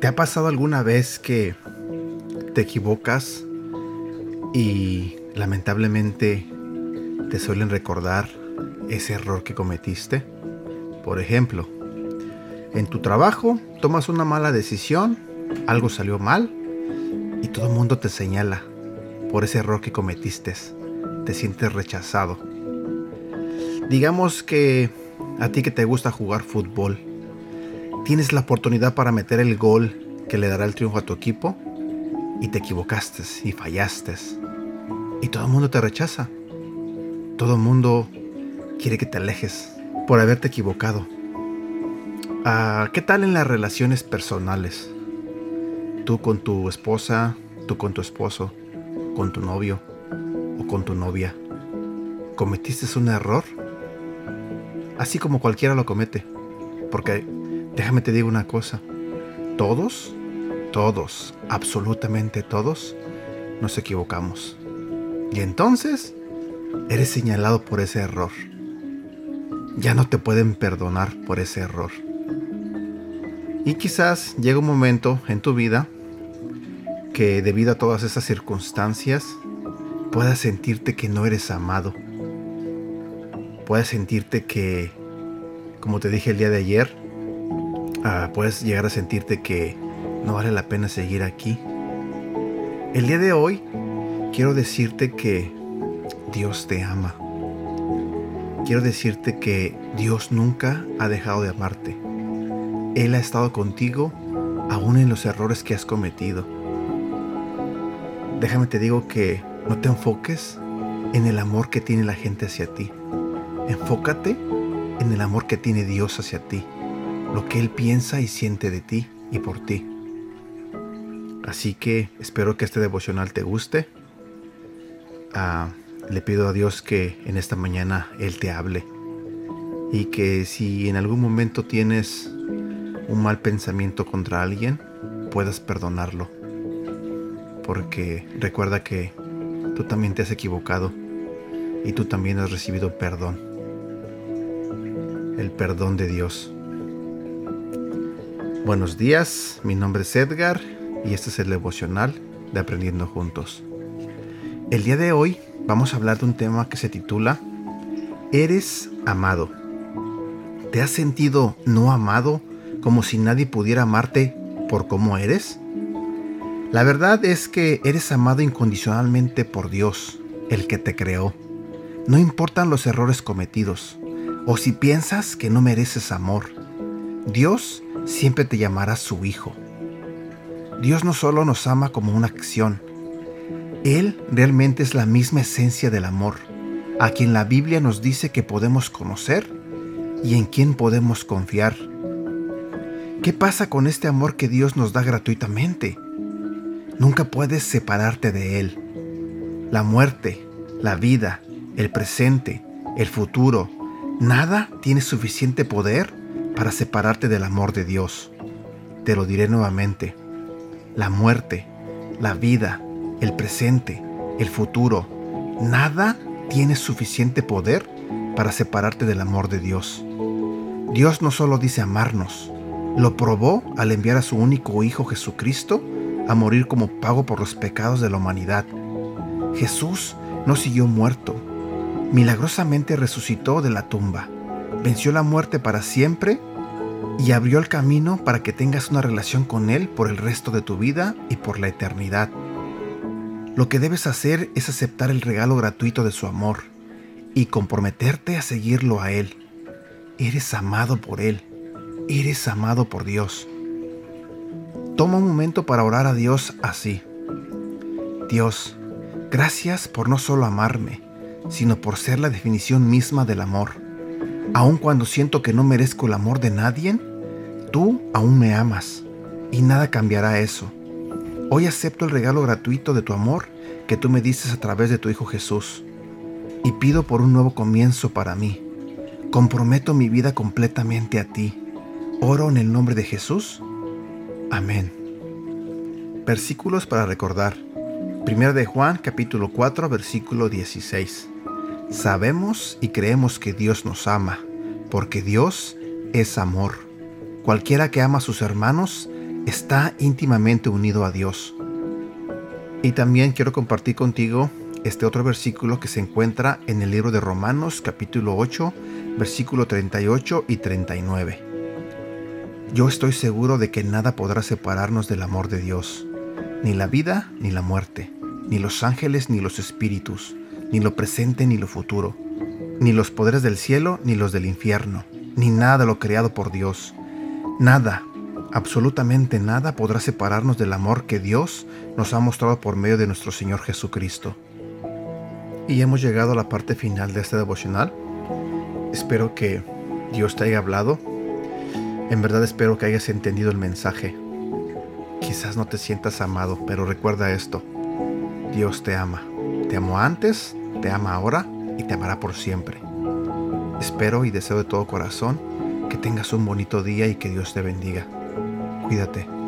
¿Te ha pasado alguna vez que te equivocas y lamentablemente te suelen recordar ese error que cometiste? Por ejemplo, en tu trabajo tomas una mala decisión, algo salió mal y todo el mundo te señala por ese error que cometiste. Te sientes rechazado. Digamos que a ti que te gusta jugar fútbol tienes la oportunidad para meter el gol que le dará el triunfo a tu equipo y te equivocaste y fallaste. Y todo el mundo te rechaza. Todo el mundo quiere que te alejes por haberte equivocado. Ah, ¿Qué tal en las relaciones personales? Tú con tu esposa, tú con tu esposo, con tu novio o con tu novia. ¿Cometiste un error? Así como cualquiera lo comete. Porque Déjame te digo una cosa. Todos, todos, absolutamente todos, nos equivocamos. Y entonces, eres señalado por ese error. Ya no te pueden perdonar por ese error. Y quizás llega un momento en tu vida que debido a todas esas circunstancias puedas sentirte que no eres amado. Puedas sentirte que, como te dije el día de ayer, Ah, puedes llegar a sentirte que no vale la pena seguir aquí. El día de hoy quiero decirte que Dios te ama. Quiero decirte que Dios nunca ha dejado de amarte. Él ha estado contigo aún en los errores que has cometido. Déjame te digo que no te enfoques en el amor que tiene la gente hacia ti. Enfócate en el amor que tiene Dios hacia ti lo que Él piensa y siente de ti y por ti. Así que espero que este devocional te guste. Ah, le pido a Dios que en esta mañana Él te hable y que si en algún momento tienes un mal pensamiento contra alguien, puedas perdonarlo. Porque recuerda que tú también te has equivocado y tú también has recibido perdón. El perdón de Dios. Buenos días, mi nombre es Edgar y este es el devocional de Aprendiendo Juntos. El día de hoy vamos a hablar de un tema que se titula Eres amado. ¿Te has sentido no amado como si nadie pudiera amarte por cómo eres? La verdad es que eres amado incondicionalmente por Dios, el que te creó. No importan los errores cometidos o si piensas que no mereces amor. Dios siempre te llamará su hijo. Dios no solo nos ama como una acción, Él realmente es la misma esencia del amor, a quien la Biblia nos dice que podemos conocer y en quien podemos confiar. ¿Qué pasa con este amor que Dios nos da gratuitamente? Nunca puedes separarte de Él. La muerte, la vida, el presente, el futuro, nada tiene suficiente poder para separarte del amor de Dios. Te lo diré nuevamente. La muerte, la vida, el presente, el futuro, nada tiene suficiente poder para separarte del amor de Dios. Dios no solo dice amarnos, lo probó al enviar a su único Hijo Jesucristo a morir como pago por los pecados de la humanidad. Jesús no siguió muerto, milagrosamente resucitó de la tumba, venció la muerte para siempre y abrió el camino para que tengas una relación con Él por el resto de tu vida y por la eternidad. Lo que debes hacer es aceptar el regalo gratuito de su amor y comprometerte a seguirlo a Él. Eres amado por Él, eres amado por Dios. Toma un momento para orar a Dios así. Dios, gracias por no solo amarme, sino por ser la definición misma del amor. Aun cuando siento que no merezco el amor de nadie, Tú aún me amas y nada cambiará eso. Hoy acepto el regalo gratuito de tu amor que tú me dices a través de tu Hijo Jesús y pido por un nuevo comienzo para mí. Comprometo mi vida completamente a ti. Oro en el nombre de Jesús. Amén. Versículos para recordar. 1 de Juan capítulo 4 versículo 16. Sabemos y creemos que Dios nos ama, porque Dios es amor. Cualquiera que ama a sus hermanos está íntimamente unido a Dios. Y también quiero compartir contigo este otro versículo que se encuentra en el libro de Romanos capítulo 8, versículo 38 y 39. Yo estoy seguro de que nada podrá separarnos del amor de Dios, ni la vida ni la muerte, ni los ángeles ni los espíritus, ni lo presente ni lo futuro, ni los poderes del cielo ni los del infierno, ni nada de lo creado por Dios. Nada, absolutamente nada podrá separarnos del amor que Dios nos ha mostrado por medio de nuestro Señor Jesucristo. Y hemos llegado a la parte final de este devocional. Espero que Dios te haya hablado en verdad espero que hayas entendido el mensaje. Quizás no te sientas amado, pero recuerda esto. Dios te ama. Te amó antes, te ama ahora y te amará por siempre. Espero y deseo de todo corazón que tengas un bonito día y que Dios te bendiga. Cuídate.